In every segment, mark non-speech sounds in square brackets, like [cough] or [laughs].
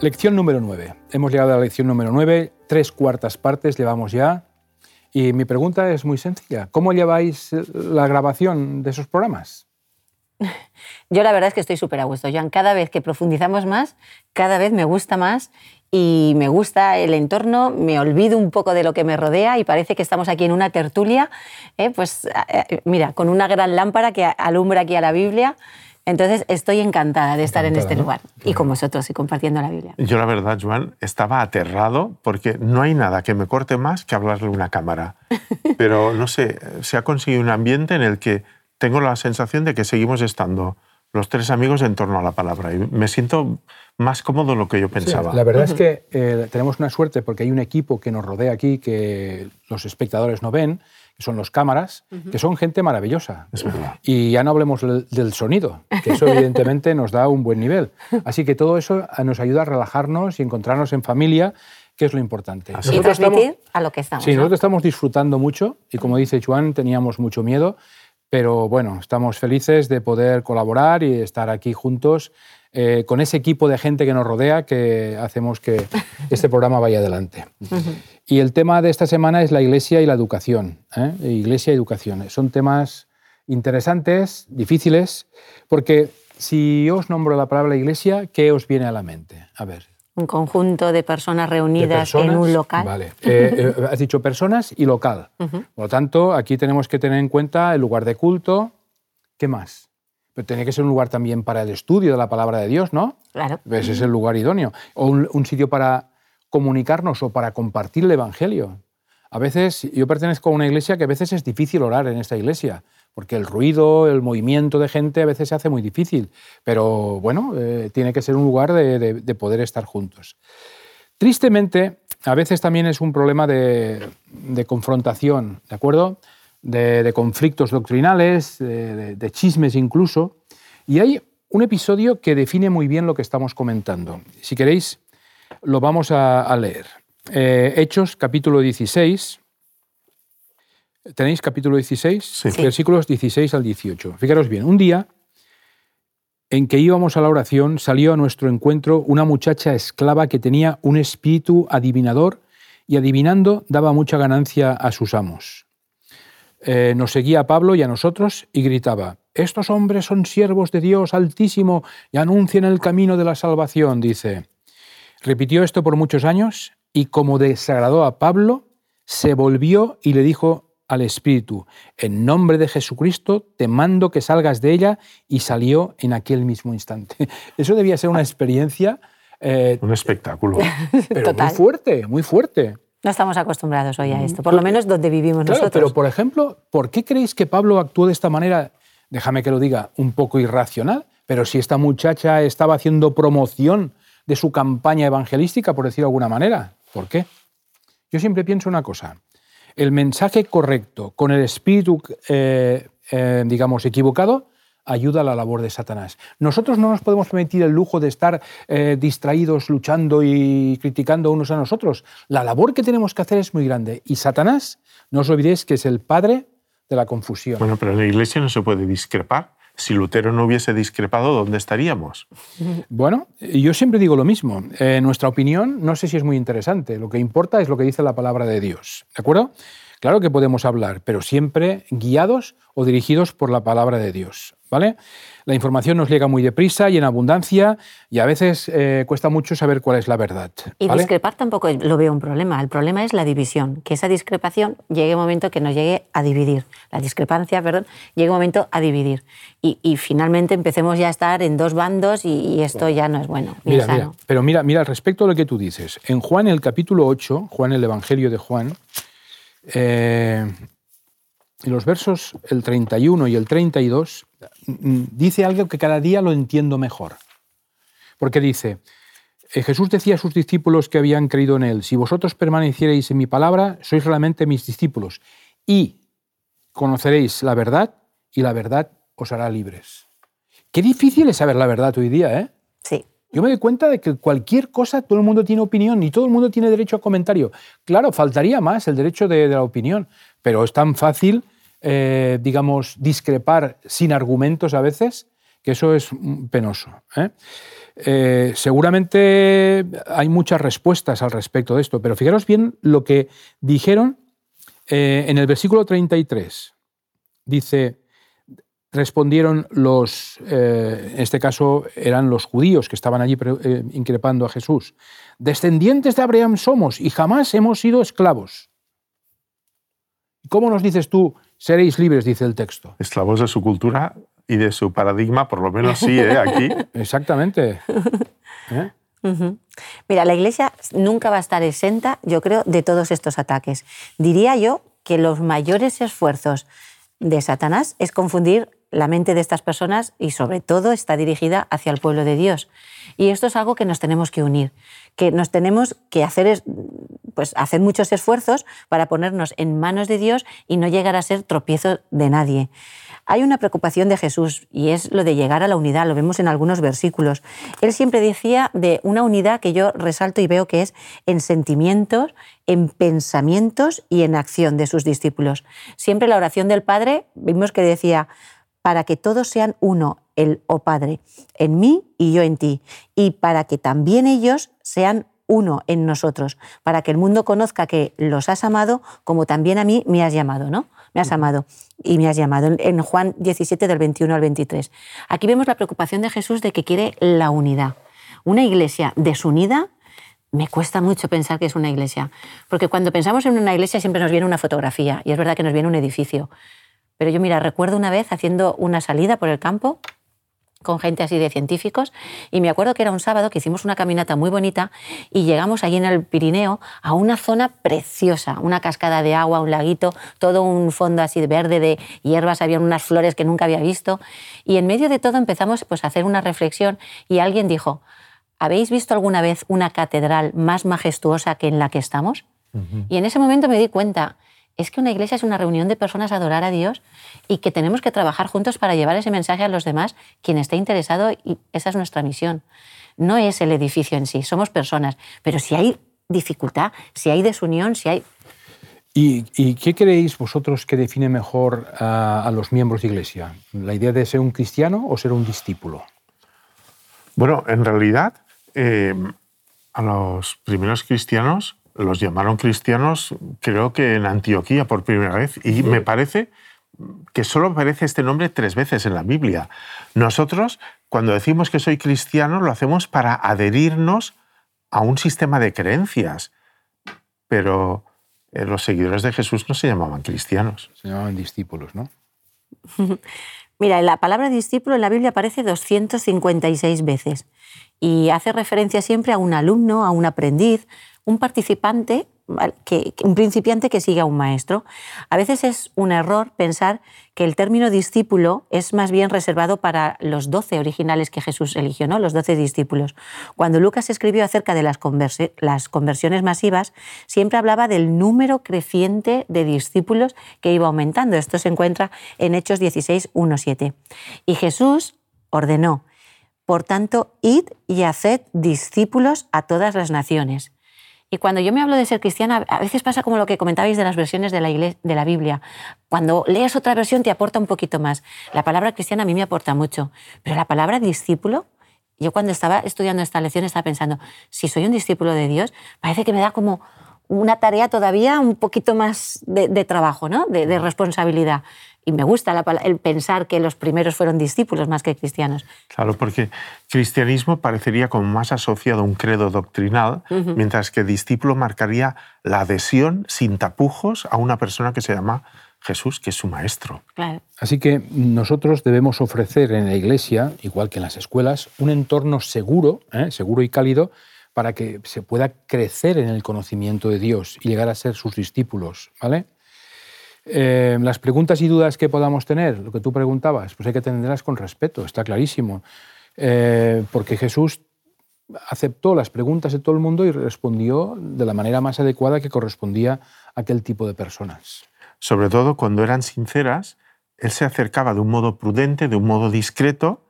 Lección número 9. Hemos llegado a la lección número 9, tres cuartas partes llevamos ya. Y mi pregunta es muy sencilla. ¿Cómo lleváis la grabación de esos programas? [laughs] Yo la verdad es que estoy súper a gusto, Joan. Cada vez que profundizamos más, cada vez me gusta más y me gusta el entorno, me olvido un poco de lo que me rodea y parece que estamos aquí en una tertulia, ¿eh? pues eh, mira, con una gran lámpara que alumbra aquí a la Biblia entonces estoy encantada de estar en este lugar y con vosotros y compartiendo la Biblia. Yo la verdad, Joan, estaba aterrado porque no hay nada que me corte más que hablarle a una cámara. [laughs] Pero no sé, se ha conseguido un ambiente en el que tengo la sensación de que seguimos estando los tres amigos en torno a la palabra y me siento más cómodo de lo que yo pensaba. la verdad es que eh, tenemos una suerte porque hay un equipo que nos rodea aquí que los espectadores no ven son los cámaras, que son gente maravillosa. Y ya no hablemos del sonido, que eso [laughs] evidentemente nos da un buen nivel. Así que todo eso nos ayuda a relajarnos y encontrarnos en familia, que es lo importante. y transmitir a lo que estamos. Sí, nosotros estamos disfrutando mucho y como dice Juan, teníamos mucho miedo, pero bueno, estamos felices de poder colaborar y estar aquí juntos eh, con ese equipo de gente que nos rodea que hacemos que [laughs] este programa vaya adelante. Y el tema de esta semana es la iglesia y la educación. ¿eh? Iglesia y educación. Son temas interesantes, difíciles, porque si yo os nombro la palabra iglesia, ¿qué os viene a la mente? A ver. Un conjunto de personas reunidas en un local. Vale. Eh, [laughs] has dicho personas y local. Por lo tanto, aquí tenemos que tener en cuenta el lugar de culto. ¿Qué más? Pero tiene que ser un lugar también para el estudio de la palabra de Dios, ¿no? Claro. Ese es el lugar idóneo. O un, sitio para comunicarnos o para compartir el Evangelio. A veces, yo pertenezco a una iglesia que a veces es difícil orar en esta iglesia, porque el ruido, el movimiento de gente a veces se hace muy difícil, pero bueno, eh, tiene que ser un lugar de, poder estar juntos. Tristemente, a veces también es un problema de, de confrontación, ¿de acuerdo? De, conflictos doctrinales, de, chismes incluso. Y hay un episodio que define muy bien lo que estamos comentando. Si queréis, lo vamos a, leer. Eh, Hechos, capítulo 16. ¿Tenéis capítulo 16? Versículos 16 al 18. Fijaros bien, un día en que íbamos a la oración salió a nuestro encuentro una muchacha esclava que tenía un espíritu adivinador y adivinando daba mucha ganancia a sus amos. Eh, nos seguía a Pablo y a nosotros y gritaba, estos hombres son siervos de Dios altísimo y anuncian el camino de la salvación, dice. Repitió esto por muchos años y como desagradó a Pablo, se volvió y le dijo al Espíritu, en nombre de Jesucristo te mando que salgas de ella y salió en aquel mismo instante. [laughs] Eso debía ser una experiencia... Eh, un espectáculo. [laughs] Pero muy fuerte, muy fuerte. No estamos acostumbrados hoy a esto, por lo menos donde vivimos nosotros. Pero, por ejemplo, ¿por qué creéis que Pablo actuó de esta manera, déjame que lo diga, un poco irracional? Pero si esta muchacha estaba haciendo promoción de su campaña evangelística, por decirlo de alguna manera, ¿por qué? Yo siempre pienso una cosa, el mensaje correcto con el espíritu, eh, eh, digamos, equivocado, ayuda a la labor de Satanás. Nosotros no nos podemos permitir el lujo de estar eh, distraídos, luchando y criticando unos a nosotros. La labor que tenemos que hacer es muy grande. Y Satanás, no os olvidéis que es el padre de la confusión. Bueno, pero en la iglesia no se puede discrepar. Si Lutero no hubiese discrepado, ¿dónde estaríamos? Bueno, yo siempre digo lo mismo. Eh, nuestra opinión no sé si es muy interesante. Lo que importa es lo que dice la palabra de Dios. ¿De acuerdo? Claro que podemos hablar, pero siempre guiados o dirigidos por la palabra de Dios. ¿vale? La información nos llega muy deprisa y en abundancia y a veces eh, cuesta mucho saber cuál es la verdad. Y discrepar tampoco lo veo un problema. El problema es la división, que esa discrepación llegue un momento que nos llegue a dividir. La discrepancia, perdón, llegue un momento a dividir. Y, finalmente empecemos ya a estar en dos bandos y, esto ya no es bueno. Mira, mira, pero mira, mira, respecto a lo que tú dices, en Juan el capítulo 8, Juan el Evangelio de Juan, eh, los versos el 31 y el 32 mm, dice algo que cada día lo entiendo mejor. Porque dice, eh, Jesús decía a sus discípulos que habían creído en él, si vosotros permaneciereis en mi palabra, sois realmente mis discípulos y conoceréis la verdad y la verdad os hará libres. Qué difícil es saber la verdad hoy día, ¿eh? Sí. Yo me doy cuenta de que cualquier cosa todo el mundo tiene opinión y todo el mundo tiene derecho a comentario. Claro, faltaría más el derecho de, la opinión, pero es tan fácil, eh, digamos, discrepar sin argumentos a veces que eso es penoso. ¿eh? Eh, seguramente hay muchas respuestas al respecto de esto, pero fijaros bien lo que dijeron en el versículo 33. Dice, respondieron los, en este caso eran los judíos que estaban allí increpando a Jesús, descendientes de Abraham somos y jamás hemos sido esclavos. ¿Cómo nos dices tú, seréis libres, dice el texto? Esclavos de su cultura y de su paradigma, por lo menos sí, ¿eh? aquí. [laughs] Exactamente. [laughs] ¿Eh? Mira, la Iglesia nunca va a estar exenta, yo creo, de todos estos ataques. Diría yo que los mayores esfuerzos de Satanás es confundir la mente de estas personas y sobre todo está dirigida hacia el pueblo de Dios. Y esto es algo que nos tenemos que unir, que nos tenemos que hacer, pues, hacer muchos esfuerzos para ponernos en manos de Dios y no llegar a ser tropiezo de nadie. Hay una preocupación de Jesús y es lo de llegar a la unidad, lo vemos en algunos versículos. Él siempre decía de una unidad que yo resalto y veo que es en sentimientos, en pensamientos y en acción de sus discípulos. Siempre la oración del Padre, vimos que decía, para que todos sean uno, el o Padre, en mí y yo en ti, y para que también ellos sean uno en nosotros, para que el mundo conozca que los has amado como también a mí me has llamado, ¿no? Me has amado y me has llamado. En Juan 17 del 21 al 23. Aquí vemos la preocupación de Jesús de que quiere la unidad. Una iglesia desunida me cuesta mucho pensar que es una iglesia, porque cuando pensamos en una iglesia siempre nos viene una fotografía y es verdad que nos viene un edificio, pero yo, mira, recuerdo una vez haciendo una salida por el campo con gente así de científicos y me acuerdo que era un sábado que hicimos una caminata muy bonita y llegamos allí en el Pirineo a una zona preciosa, una cascada de agua, un laguito, todo un fondo así de verde de hierbas, había unas flores que nunca había visto y en medio de todo empezamos pues a hacer una reflexión y alguien dijo, ¿habéis visto alguna vez una catedral más majestuosa que en la que estamos? Y en ese momento me di cuenta es que una iglesia es una reunión de personas a adorar a Dios y que tenemos que trabajar juntos para llevar ese mensaje a los demás, quien esté interesado, y esa es nuestra misión. No es el edificio en sí, somos personas, pero si hay dificultad, si hay desunión, si hay... ¿Y, qué creéis vosotros que define mejor a, los miembros de iglesia? ¿La idea de ser un cristiano o ser un discípulo? Bueno, en realidad, eh, a los primeros cristianos los llamaron cristianos, creo que en Antioquía por primera vez, y me parece que solo aparece este nombre tres veces en la Biblia. Nosotros, cuando decimos que soy cristiano, lo hacemos para adherirnos a un sistema de creencias, pero eh, los seguidores de Jesús no se llamaban cristianos. Se llamaban discípulos, ¿no? [laughs] Mira, la palabra discípulo en la Biblia aparece 256 veces y hace referencia siempre a un alumno, a un aprendiz, un participante, un principiante que sigue a un maestro. A veces es un error pensar que el término discípulo es más bien reservado para los doce originales que Jesús eligió, ¿no? los doce discípulos. Cuando Lucas escribió acerca de las, las conversiones masivas, siempre hablaba del número creciente de discípulos que iba aumentando. Esto se encuentra en Hechos 16, 1, 7. Y Jesús ordenó, por tanto, id y haced discípulos a todas las naciones y cuando yo me hablo de ser cristiana, a veces pasa como lo que comentabais de las versiones de la, de la Biblia. Cuando lees otra versión te aporta un poquito más. La palabra cristiana a mí me aporta mucho, pero la palabra discípulo, yo cuando estaba estudiando esta lección estaba pensando, si soy un discípulo de Dios, parece que me da como una tarea todavía un poquito más de, trabajo, ¿no? de, responsabilidad. Y me gusta el pensar que los primeros fueron discípulos más que cristianos. Claro, porque cristianismo parecería como más asociado a un credo doctrinal, mientras que discípulo marcaría la adhesión sin tapujos a una persona que se llama Jesús, que es su maestro. Claro. Así que nosotros debemos ofrecer en la iglesia, igual que en las escuelas, un entorno seguro, ¿eh? seguro y cálido, para que se pueda crecer en el conocimiento de Dios y llegar a ser sus discípulos, ¿vale? Eh, las preguntas y dudas que podamos tener, lo que tú preguntabas, pues hay que tenerlas con respeto, está clarísimo, eh, porque Jesús aceptó las preguntas de todo el mundo y respondió de la manera más adecuada que correspondía a aquel tipo de personas. Sobre todo cuando eran sinceras, él se acercaba de un modo prudente, de un modo discreto,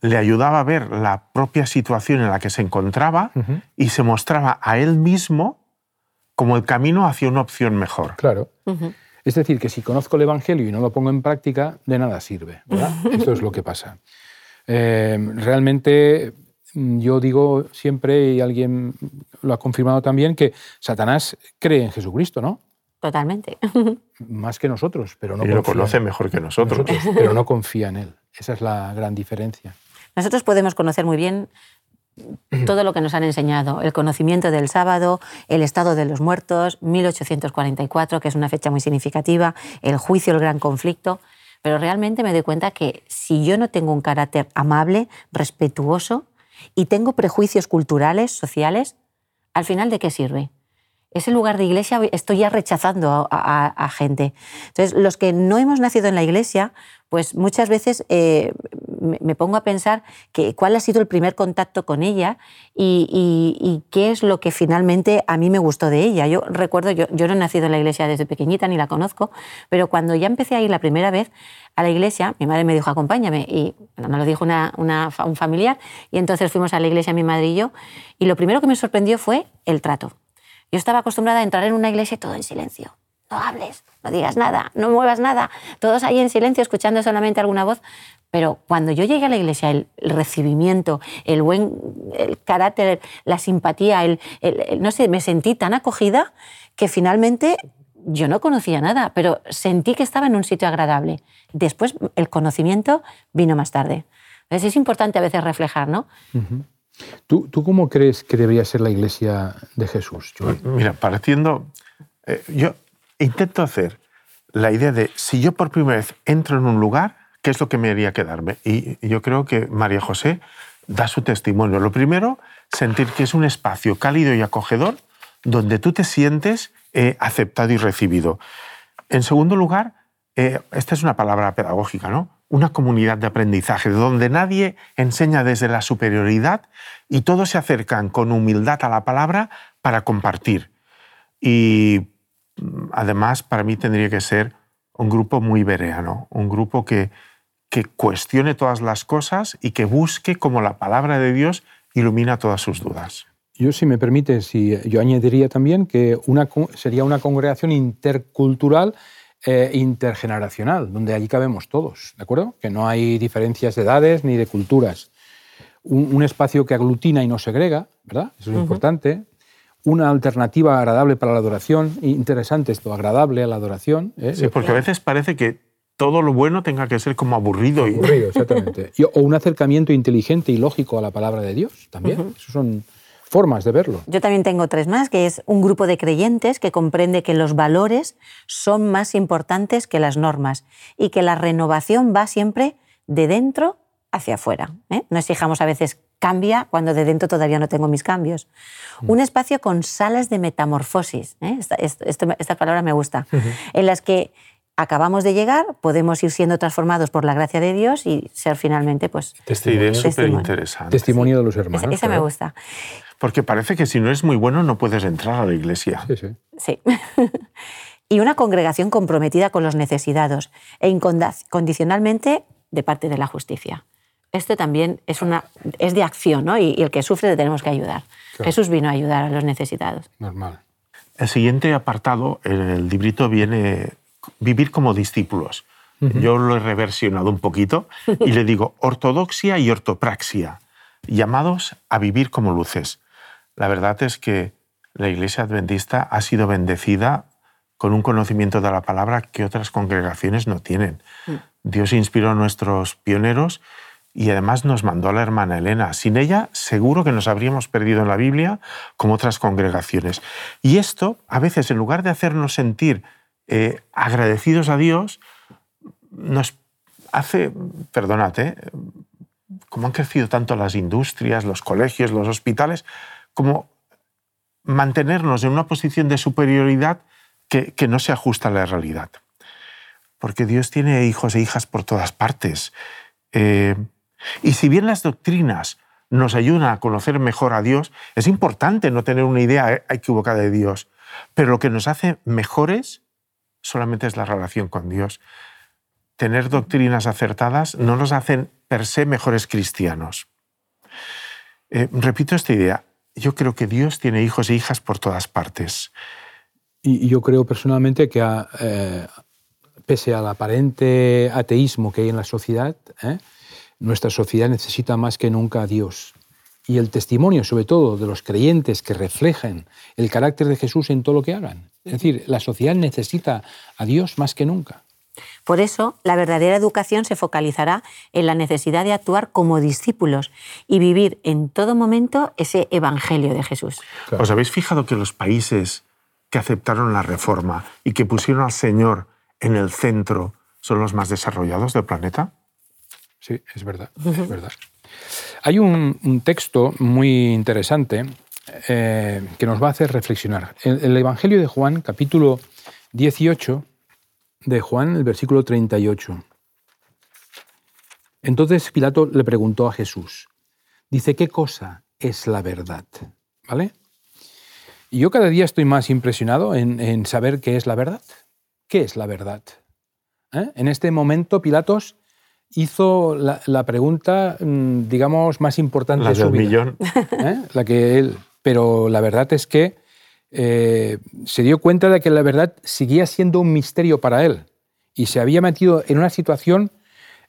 le ayudaba a ver la propia situación en la que se encontraba y se mostraba a él mismo como el camino hacia una opción mejor. Claro. Es decir, que si conozco el Evangelio y no lo pongo en práctica, de nada sirve. ¿verdad? [laughs] Esto es lo que pasa. Eh, realmente mm, yo digo siempre, y alguien lo ha confirmado también, que Satanás cree en Jesucristo, ¿no? Totalmente. [laughs] Más que nosotros, pero no y lo conoce mejor que nosotros. nosotros, pero no [laughs] confía en él. Esa es la gran diferencia. Nosotros podemos conocer muy bien todo lo que nos han enseñado, el conocimiento del sábado, el estado de los muertos, 1844, que es una fecha muy significativa, el juicio, el gran conflicto, pero realmente me doy cuenta que si yo no tengo un carácter amable, respetuoso y tengo prejuicios culturales, sociales, al final ¿de qué sirve? Ese lugar de iglesia estoy ya rechazando a, gente. Entonces, los que no hemos nacido en la iglesia, pues muchas veces eh, me, pongo a pensar que cuál ha sido el primer contacto con ella y, qué es lo que finalmente a mí me gustó de ella. Yo recuerdo, yo, yo no he nacido en la iglesia desde pequeñita ni la conozco, pero cuando ya empecé a ir la primera vez a la iglesia, mi madre me dijo, acompáñame, y bueno, me lo dijo una, una un familiar, y entonces fuimos a la iglesia mi madre y yo, y lo primero que me sorprendió fue el trato. Yo estaba acostumbrada a entrar en una iglesia todo en silencio. No hables, no digas nada, no muevas nada. Todos ahí en silencio escuchando solamente alguna voz. Pero cuando yo llegué a la iglesia, el, el recibimiento, el buen el carácter, la simpatía, el, el- el- no sé, me sentí tan acogida que finalmente yo no conocía nada, pero sentí que estaba en un sitio agradable. Después el conocimiento vino más tarde. Entonces es importante a veces reflejar, ¿no? ¿Tú, tú cómo crees que debería ser la iglesia de Jesús, Joel? Mira, partiendo, eh, yo intento hacer la idea de si yo por primera vez entro en un lugar, ¿qué es lo que me haría quedarme? Y yo creo que María José da su testimonio. Lo primero, sentir que es un espacio cálido y acogedor donde tú te sientes eh, aceptado y recibido. En segundo lugar, eh, esta es una palabra pedagógica, ¿no? Una comunidad de aprendizaje donde nadie enseña desde la superioridad y todos se acercan con humildad a la palabra para compartir. Y además, para mí tendría que ser un grupo muy bereano, un grupo que, que cuestione todas las cosas y que busque como la palabra de Dios ilumina todas sus dudas. Yo, si me permite, si, yo añadiría también que una, sería una congregación intercultural e intergeneracional, donde allí cabemos todos, ¿de acuerdo? Que no hay diferencias de edades ni de culturas. Un, un espacio que aglutina y no segrega, ¿verdad? Eso es importante. Una alternativa agradable para la adoración, interesante esto, agradable a la adoración. ¿eh? Sí, porque a veces parece que todo lo bueno tenga que ser como aburrido. Y... Aburrido, exactamente. Y- o un acercamiento inteligente y lógico a la palabra de Dios también. Esas son formas de verlo. Yo también tengo tres más, que es un grupo de creyentes que comprende que los valores son más importantes que las normas y que la renovación va siempre de dentro hacia afuera. ¿eh? No exijamos a veces cambia cuando de dentro todavía no tengo mis cambios. Un espacio con salas de metamorfosis, ¿eh? esta, palabra me gusta, en las que acabamos de llegar, podemos ir siendo transformados por la gracia de Dios y ser finalmente, pues, Esta idea es súper Testimonio. interesante. Testimonio de los hermanos. esa me claro. gusta. Porque parece que si no es muy bueno no puedes entrar a la iglesia. Sí, sí. Sí. [laughs] y una congregación comprometida con los necesitados e incondicionalmente de parte de la justicia. Esto también es, una, es de acción, ¿no? Y, y el que sufre le tenemos que ayudar. Claro. Jesús vino a ayudar a los necesitados. Normal. El siguiente apartado en el librito viene vivir como discípulos. Yo lo he reversionado un poquito y le digo [laughs] ortodoxia y ortopraxia, llamados a vivir como luces. La verdad es que la Iglesia Adventista ha sido bendecida con un conocimiento de la palabra que otras congregaciones no tienen. Dios inspiró a nuestros pioneros y además nos mandó a la hermana Elena. Sin ella, seguro que nos habríamos perdido en la Biblia como otras congregaciones. Y esto, a veces, en lugar de hacernos sentir eh, agradecidos a Dios, nos hace, perdónate, como han crecido tanto las industrias, los colegios, los hospitales, como mantenernos en una posición de superioridad que, que no se ajusta a la realidad. Porque Dios tiene hijos e hijas por todas partes. Eh, y si bien las doctrinas nos ayudan a conocer mejor a Dios, es importante no tener una idea equivocada de Dios. Pero lo que nos hace mejores solamente es la relación con Dios. Tener doctrinas acertadas no nos hacen per se mejores cristianos. Eh, repito esta idea. Yo creo que Dios tiene hijos e hijas por todas partes. Y, yo creo personalmente que, eh, pese al aparente ateísmo que hay en la sociedad, ¿eh? Nuestra sociedad necesita más que nunca a Dios. Y el testimonio, sobre todo, de los creyentes que reflejen el carácter de Jesús en todo lo que hagan. Es decir, la sociedad necesita a Dios más que nunca. Por eso, la verdadera educación se focalizará en la necesidad de actuar como discípulos y vivir en todo momento ese evangelio de Jesús. ¿Os habéis fijado que los países que aceptaron la reforma y que pusieron al Señor en el centro son los más desarrollados del planeta? Sí, es verdad, es verdad. Hay un, texto muy interesante eh, que nos va a hacer reflexionar. El, el Evangelio de Juan, capítulo 18, de Juan, el versículo 38. Entonces Pilato le preguntó a Jesús, dice, ¿qué cosa es la verdad? ¿Vale? Y yo cada día estoy más impresionado en, saber qué es la verdad. ¿Qué es la verdad? ¿Eh? En este momento Pilatos hizo la, pregunta, mm, digamos, más importante de su vida. millón. ¿Eh? La que él. Pero la verdad es que eh, se dio cuenta de que la verdad seguía siendo un misterio para él y se había metido en una situación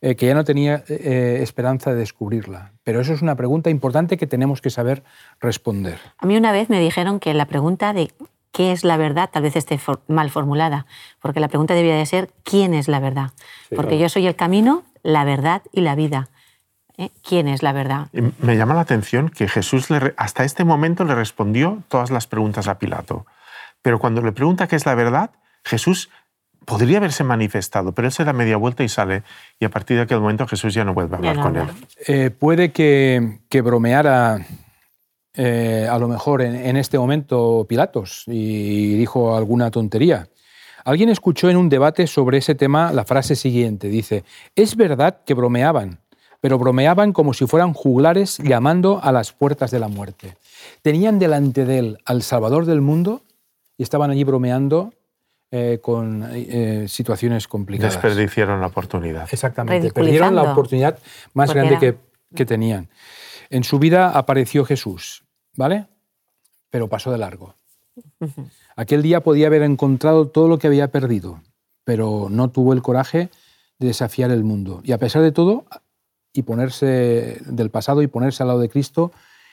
eh, que ya no tenía eh, esperanza de descubrirla. Pero eso es una pregunta importante que tenemos que saber responder. A mí una vez me dijeron que la pregunta de qué es la verdad tal vez esté mal formulada, porque la pregunta debía de ser quién es la verdad. porque yo soy el camino, la verdad y la vida. ¿eh? quién es la verdad. Me llama la atención que Jesús hasta este momento le respondió todas las preguntas a Pilato. Pero cuando le pregunta qué es la verdad, Jesús podría haberse manifestado, pero él se da media vuelta y sale, y a partir de aquel momento Jesús ya no vuelve a hablar con él. Eh, puede que, que bromeara eh, a lo mejor en, en, este momento Pilatos y dijo alguna tontería. Alguien escuchó en un debate sobre ese tema la frase siguiente, dice, es verdad que bromeaban, pero bromeaban como si fueran juglares llamando a las puertas de la muerte. Tenían delante de él al Salvador del mundo y estaban allí bromeando eh, con eh, situaciones complicadas. Desperdiciaron la oportunidad. Exactamente, perdieron la oportunidad más grande que, que, tenían. En su vida apareció Jesús, ¿vale? Pero pasó de largo. Aquel día podía haber encontrado todo lo que había perdido, pero no tuvo el coraje de desafiar el mundo. Y a pesar de todo, y ponerse del pasado y ponerse al lado de Cristo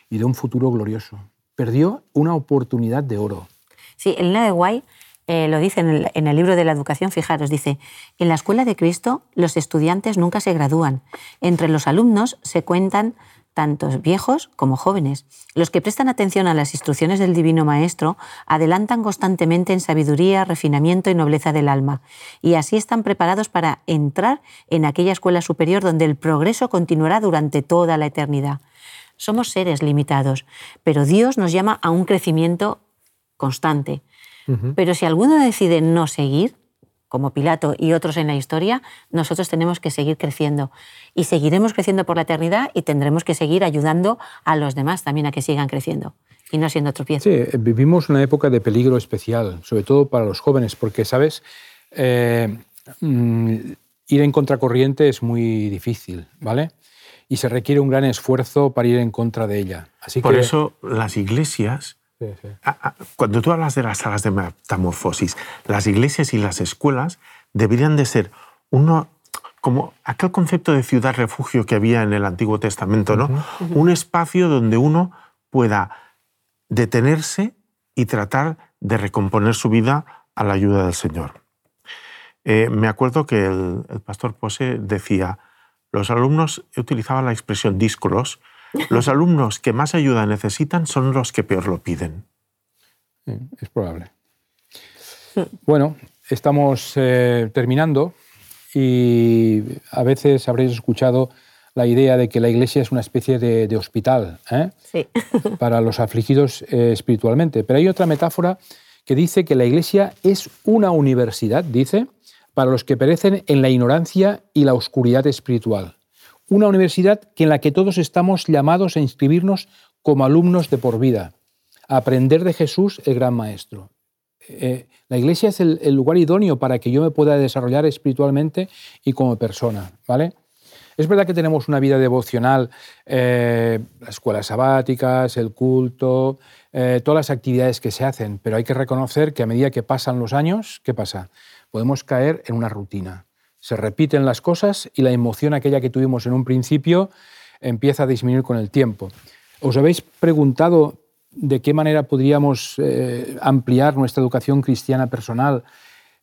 y de un futuro glorioso. Perdió una oportunidad de oro. Sí, Elena de Guay eh, lo dice en el, en el, libro de la educación, fijaros, dice, en la escuela de Cristo los estudiantes nunca se gradúan. Entre los alumnos se cuentan tantos viejos como jóvenes. Los que prestan atención a las instrucciones del Divino Maestro adelantan constantemente en sabiduría, refinamiento y nobleza del alma, y así están preparados para entrar en aquella escuela superior donde el progreso continuará durante toda la eternidad. Somos seres limitados, pero Dios nos llama a un crecimiento constante. Pero si alguno decide no seguir, como Pilato y otros en la historia, nosotros tenemos que seguir creciendo. Y seguiremos creciendo por la eternidad y tendremos que seguir ayudando a los demás también a que sigan creciendo y no siendo tropiezo. Sí, vivimos una época de peligro especial, sobre todo para los jóvenes, porque, ¿sabes? Eh, mm, ir en contracorriente es muy difícil, ¿vale? Y se requiere un gran esfuerzo para ir en contra de ella. Así por eso las iglesias Cuando tú hablas de las salas de metamorfosis, las iglesias y las escuelas deberían de ser uno como aquel concepto de ciudad refugio que había en el Antiguo Testamento, ¿no? Un espacio donde uno pueda detenerse y tratar de recomponer su vida a la ayuda del Señor. Eh, me acuerdo que el, el pastor Pose decía, los alumnos utilizaban la expresión discros, los alumnos que más ayuda necesitan son los que peor lo piden. es probable. Bueno, estamos eh, terminando y a veces habréis escuchado la idea de que la iglesia es una especie de, hospital ¿eh? [laughs] para los afligidos eh, espiritualmente. Pero hay otra metáfora que dice que la iglesia es una universidad, dice, para los que perecen en la ignorancia y la oscuridad espiritual una universidad en la que todos estamos llamados a inscribirnos como alumnos de por vida, a aprender de Jesús, el gran maestro. Eh, la iglesia es el, lugar idóneo para que yo me pueda desarrollar espiritualmente y como persona, ¿vale? Es verdad que tenemos una vida devocional, eh, las escuelas sabáticas, el culto, eh, todas las actividades que se hacen, pero hay que reconocer que a medida que pasan los años, ¿qué pasa? Podemos caer en una rutina Se repiten las cosas y la emoción aquella que tuvimos en un principio empieza a disminuir con el tiempo. ¿Os habéis preguntado de qué manera podríamos eh, ampliar nuestra educación cristiana personal,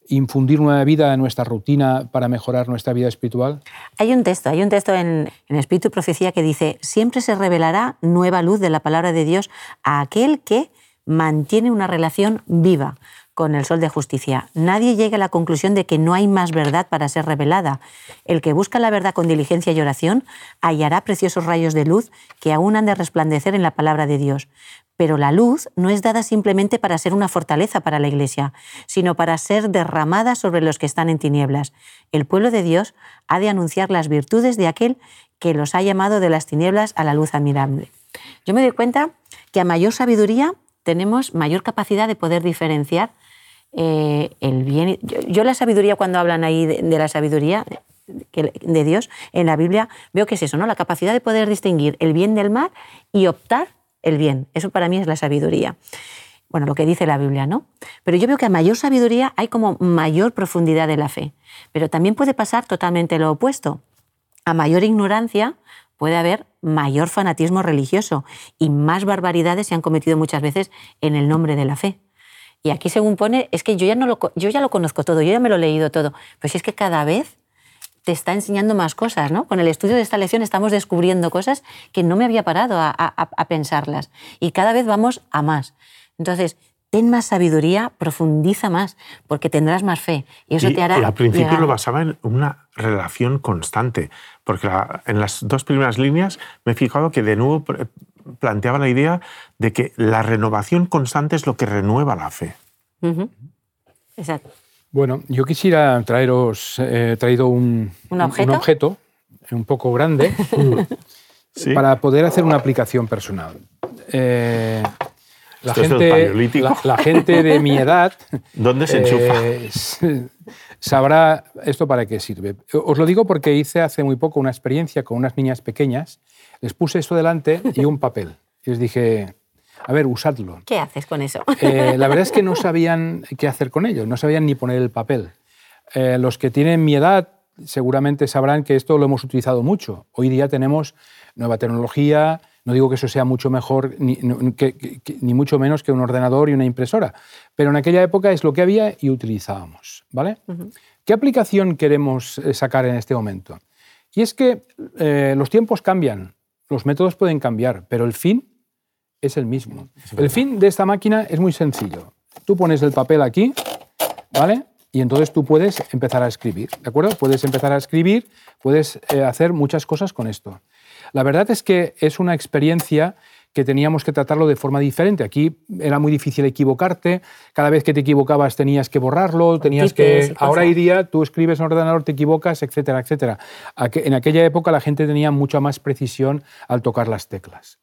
infundir nueva vida en nuestra rutina para mejorar nuestra vida espiritual? Hay un texto, hay un texto en, en Espíritu y Profecía que dice, siempre se revelará nueva luz de la palabra de Dios a aquel que mantiene una relación viva con el sol de justicia. Nadie llega a la conclusión de que no hay más verdad para ser revelada. El que busca la verdad con diligencia y oración hallará preciosos rayos de luz que aún han de resplandecer en la palabra de Dios. Pero la luz no es dada simplemente para ser una fortaleza para la Iglesia, sino para ser derramada sobre los que están en tinieblas. El pueblo de Dios ha de anunciar las virtudes de aquel que los ha llamado de las tinieblas a la luz admirable. Yo me doy cuenta que a mayor sabiduría tenemos mayor capacidad de poder diferenciar eh, el bien. Yo, la sabiduría, cuando hablan ahí de, la sabiduría de Dios en la Biblia, veo que es eso, ¿no? La capacidad de poder distinguir el bien del mal y optar el bien. Eso para mí es la sabiduría. Bueno, lo que dice la Biblia, ¿no? Pero yo veo que a mayor sabiduría hay como mayor profundidad de la fe. Pero también puede pasar totalmente lo opuesto. A mayor ignorancia puede haber mayor fanatismo religioso y más barbaridades se han cometido muchas veces en el nombre de la fe. Y aquí según pone, es que yo ya, no lo, yo ya lo conozco todo, yo ya me lo he leído todo. Pues es que cada vez te está enseñando más cosas, ¿no? Con el estudio de esta lección estamos descubriendo cosas que no me había parado a, pensarlas. Y cada vez vamos a más. Entonces, ten más sabiduría, profundiza más, porque tendrás más fe. Y eso te hará. Y al principio lo basaba en una relación constante, porque en las dos primeras líneas me he fijado que de nuevo planteaba la idea de que la renovación constante es lo que renueva la fe. Exacto. Bueno, yo quisiera traeros, he traído un, ¿Un, objeto? objeto un poco grande [laughs] para poder hacer una aplicación personal. Eh, la, gente, la, gente de mi edad. [laughs] ¿Dónde se enchufa? Eh, [laughs] sabrá esto para qué sirve. Os lo digo porque hice hace muy poco una experiencia con unas niñas pequeñas. Les puse esto delante y un papel. Y les dije, a ver, usadlo. ¿Qué haces con eso? Eh, la verdad es que no sabían qué hacer con ello, no sabían ni poner el papel. Eh, los que tienen mi edad seguramente sabrán que esto lo hemos utilizado mucho. Hoy día tenemos nueva tecnología, no digo que eso sea mucho mejor, ni, ni, mucho menos que un ordenador y una impresora, pero en aquella época es lo que había y utilizábamos. ¿vale? ¿Qué aplicación queremos eh, sacar en este momento? Y es que los tiempos cambian, los métodos pueden cambiar, pero el fin es el mismo. El fin de esta máquina es muy sencillo. Tú pones el papel aquí, ¿vale? Y entonces tú puedes empezar a escribir, ¿de acuerdo? Puedes empezar a escribir, puedes eh, hacer muchas cosas con esto. La verdad es que es una experiencia que teníamos que tratarlo de forma diferente. Aquí era muy difícil equivocarte, cada vez que te equivocabas tenías que borrarlo, tenías que... Ahora día tú escribes en ordenador, te equivocas, etcétera, etcétera. En aquella época la gente tenía mucha más precisión al tocar las teclas.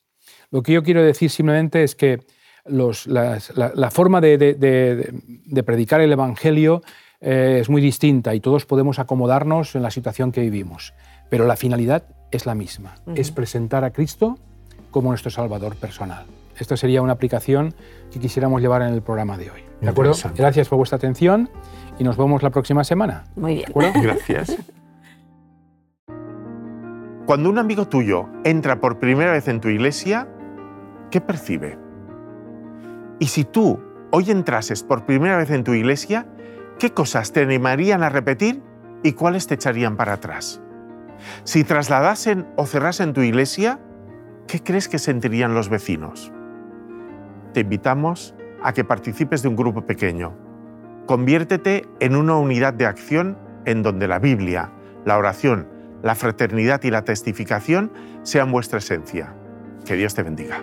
Lo que yo quiero decir simplemente es que la, forma de, predicar el Evangelio eh, es muy distinta y todos podemos acomodarnos en la situación que vivimos, pero la finalidad es la misma, es presentar a Cristo como nuestro Salvador personal. Esta sería una aplicación que quisiéramos llevar en el programa de hoy. ¿De acuerdo? Gracias por vuestra atención y nos vemos la próxima semana. Muy bien. [laughs] Gracias. Cuando un amigo tuyo entra por primera vez en tu iglesia, ¿qué percibe? Y si tú hoy entrases por primera vez en tu iglesia, ¿qué cosas te animarían a repetir y cuáles te echarían para atrás? Si trasladasen o cerrasen tu iglesia, ¿qué crees que sentirían los vecinos? Te invitamos a que participes de un grupo pequeño. Conviértete en una unidad de acción en donde la Biblia, la oración, la fraternidad y la testificación sean vuestra esencia. Que Dios te bendiga.